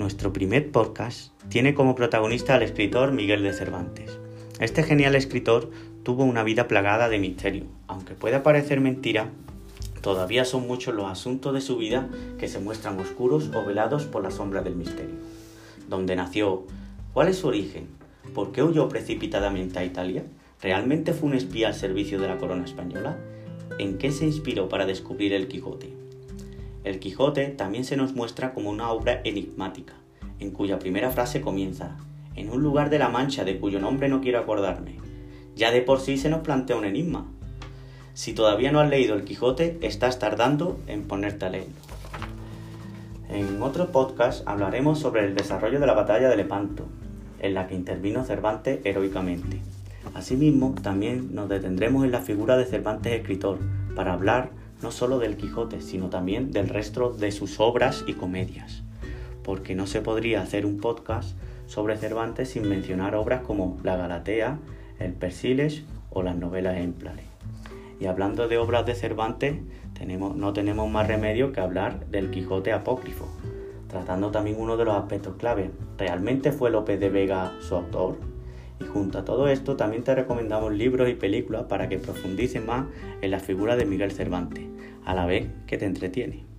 Nuestro primer podcast tiene como protagonista al escritor Miguel de Cervantes. Este genial escritor tuvo una vida plagada de misterio. Aunque pueda parecer mentira, todavía son muchos los asuntos de su vida que se muestran oscuros o velados por la sombra del misterio. ¿Dónde nació? ¿Cuál es su origen? ¿Por qué huyó precipitadamente a Italia? ¿Realmente fue un espía al servicio de la corona española? ¿En qué se inspiró para descubrir el Quijote? El Quijote también se nos muestra como una obra enigmática, en cuya primera frase comienza, en un lugar de la Mancha de cuyo nombre no quiero acordarme. Ya de por sí se nos plantea un enigma. Si todavía no has leído El Quijote, estás tardando en ponerte a leerlo. En otro podcast hablaremos sobre el desarrollo de la batalla de Lepanto, en la que intervino Cervantes heroicamente. Asimismo, también nos detendremos en la figura de Cervantes escritor, para hablar no solo del Quijote, sino también del resto de sus obras y comedias, porque no se podría hacer un podcast sobre Cervantes sin mencionar obras como La Galatea, El Persiles o las novelas ejemplares. Y hablando de obras de Cervantes, tenemos, no tenemos más remedio que hablar del Quijote apócrifo, tratando también uno de los aspectos clave. ¿Realmente fue López de Vega su autor? Y junto a todo esto también te recomendamos libros y películas para que profundices más en la figura de Miguel Cervantes, a la vez que te entretiene.